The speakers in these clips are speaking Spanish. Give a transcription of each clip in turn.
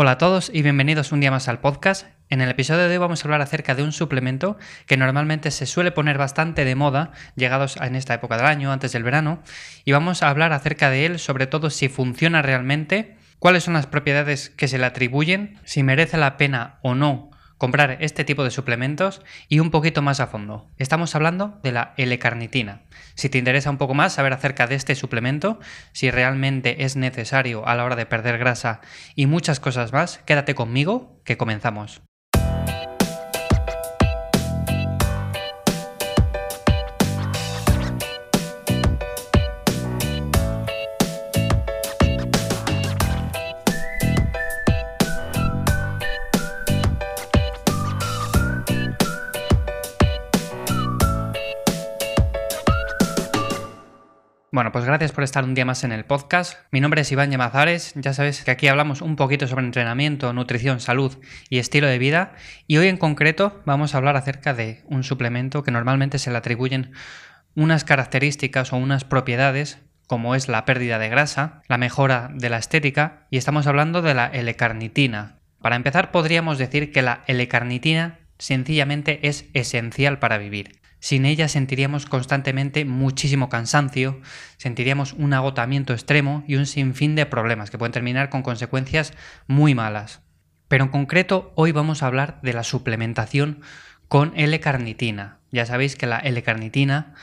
Hola a todos y bienvenidos un día más al podcast. En el episodio de hoy vamos a hablar acerca de un suplemento que normalmente se suele poner bastante de moda llegados en esta época del año, antes del verano, y vamos a hablar acerca de él, sobre todo si funciona realmente, cuáles son las propiedades que se le atribuyen, si merece la pena o no comprar este tipo de suplementos y un poquito más a fondo. Estamos hablando de la L-carnitina. Si te interesa un poco más saber acerca de este suplemento, si realmente es necesario a la hora de perder grasa y muchas cosas más, quédate conmigo que comenzamos. Bueno, pues gracias por estar un día más en el podcast. Mi nombre es Iván Yamazares. Ya sabes que aquí hablamos un poquito sobre entrenamiento, nutrición, salud y estilo de vida. Y hoy en concreto vamos a hablar acerca de un suplemento que normalmente se le atribuyen unas características o unas propiedades como es la pérdida de grasa, la mejora de la estética y estamos hablando de la L-carnitina. Para empezar podríamos decir que la L-carnitina sencillamente es esencial para vivir. Sin ella sentiríamos constantemente muchísimo cansancio, sentiríamos un agotamiento extremo y un sinfín de problemas que pueden terminar con consecuencias muy malas. Pero en concreto hoy vamos a hablar de la suplementación con L-carnitina. Ya sabéis que la L-carnitina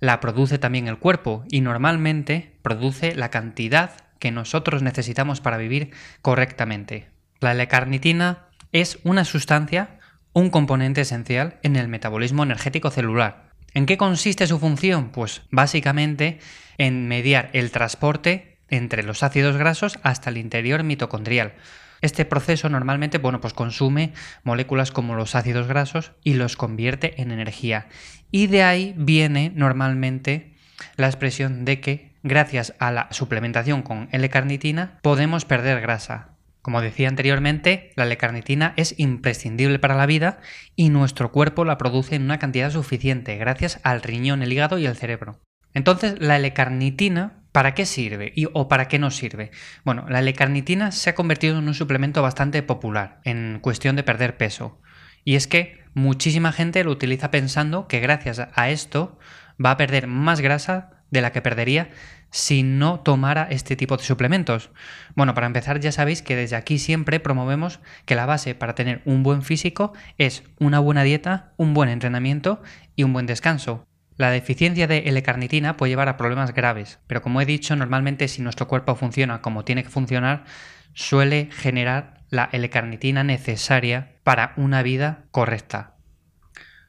la produce también el cuerpo y normalmente produce la cantidad que nosotros necesitamos para vivir correctamente. La L-carnitina es una sustancia un componente esencial en el metabolismo energético celular. ¿En qué consiste su función? Pues básicamente en mediar el transporte entre los ácidos grasos hasta el interior mitocondrial. Este proceso normalmente, bueno, pues consume moléculas como los ácidos grasos y los convierte en energía. Y de ahí viene normalmente la expresión de que gracias a la suplementación con L-carnitina podemos perder grasa. Como decía anteriormente, la L-carnitina es imprescindible para la vida y nuestro cuerpo la produce en una cantidad suficiente gracias al riñón, el hígado y el cerebro. Entonces, la L-carnitina, ¿para qué sirve y, o para qué no sirve? Bueno, la L-carnitina se ha convertido en un suplemento bastante popular en cuestión de perder peso. Y es que muchísima gente lo utiliza pensando que gracias a esto va a perder más grasa de la que perdería si no tomara este tipo de suplementos? Bueno, para empezar ya sabéis que desde aquí siempre promovemos que la base para tener un buen físico es una buena dieta, un buen entrenamiento y un buen descanso. La deficiencia de L-carnitina puede llevar a problemas graves, pero como he dicho, normalmente si nuestro cuerpo funciona como tiene que funcionar, suele generar la L-carnitina necesaria para una vida correcta.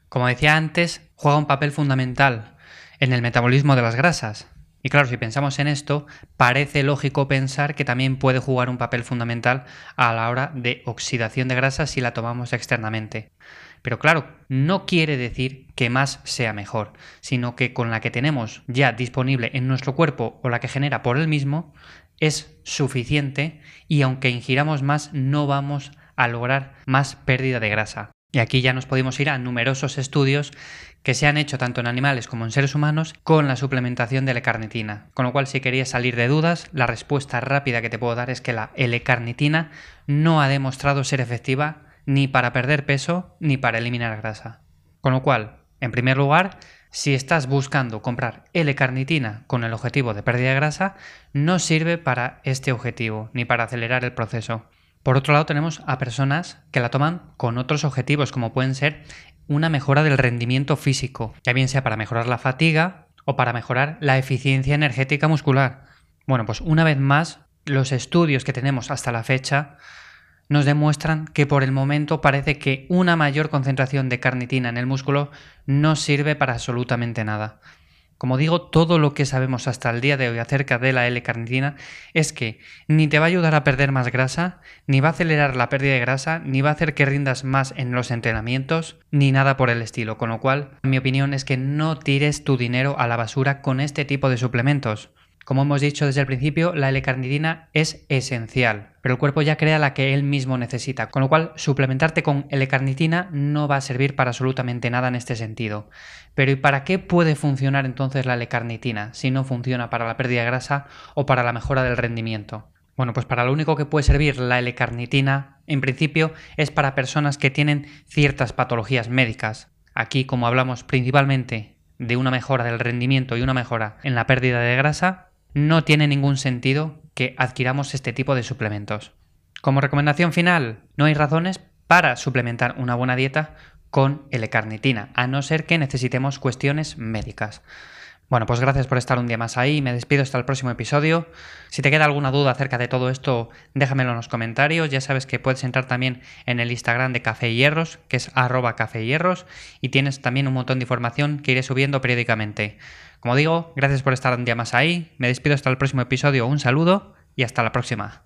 Como decía antes, juega un papel fundamental en el metabolismo de las grasas. Y claro, si pensamos en esto, parece lógico pensar que también puede jugar un papel fundamental a la hora de oxidación de grasa si la tomamos externamente. Pero claro, no quiere decir que más sea mejor, sino que con la que tenemos ya disponible en nuestro cuerpo o la que genera por él mismo, es suficiente y aunque ingiramos más no vamos a lograr más pérdida de grasa. Y aquí ya nos podemos ir a numerosos estudios que se han hecho tanto en animales como en seres humanos con la suplementación de L-carnitina. Con lo cual, si querías salir de dudas, la respuesta rápida que te puedo dar es que la L-carnitina no ha demostrado ser efectiva ni para perder peso ni para eliminar grasa. Con lo cual, en primer lugar, si estás buscando comprar L-carnitina con el objetivo de pérdida de grasa, no sirve para este objetivo ni para acelerar el proceso. Por otro lado, tenemos a personas que la toman con otros objetivos, como pueden ser una mejora del rendimiento físico, ya bien sea para mejorar la fatiga o para mejorar la eficiencia energética muscular. Bueno, pues una vez más, los estudios que tenemos hasta la fecha nos demuestran que por el momento parece que una mayor concentración de carnitina en el músculo no sirve para absolutamente nada. Como digo, todo lo que sabemos hasta el día de hoy acerca de la L-carnitina es que ni te va a ayudar a perder más grasa, ni va a acelerar la pérdida de grasa, ni va a hacer que rindas más en los entrenamientos, ni nada por el estilo. Con lo cual, mi opinión es que no tires tu dinero a la basura con este tipo de suplementos. Como hemos dicho desde el principio, la L-carnitina es esencial, pero el cuerpo ya crea la que él mismo necesita, con lo cual suplementarte con L-carnitina no va a servir para absolutamente nada en este sentido. Pero ¿y para qué puede funcionar entonces la L-carnitina si no funciona para la pérdida de grasa o para la mejora del rendimiento? Bueno, pues para lo único que puede servir la L-carnitina, en principio, es para personas que tienen ciertas patologías médicas. Aquí, como hablamos principalmente de una mejora del rendimiento y una mejora en la pérdida de grasa, no tiene ningún sentido que adquiramos este tipo de suplementos. Como recomendación final, no hay razones para suplementar una buena dieta con L-carnitina, a no ser que necesitemos cuestiones médicas. Bueno, pues gracias por estar un día más ahí. Me despido hasta el próximo episodio. Si te queda alguna duda acerca de todo esto, déjamelo en los comentarios. Ya sabes que puedes entrar también en el Instagram de Café y Hierros, que es arroba Café y Hierros, y tienes también un montón de información que iré subiendo periódicamente. Como digo, gracias por estar un día más ahí. Me despido hasta el próximo episodio. Un saludo y hasta la próxima.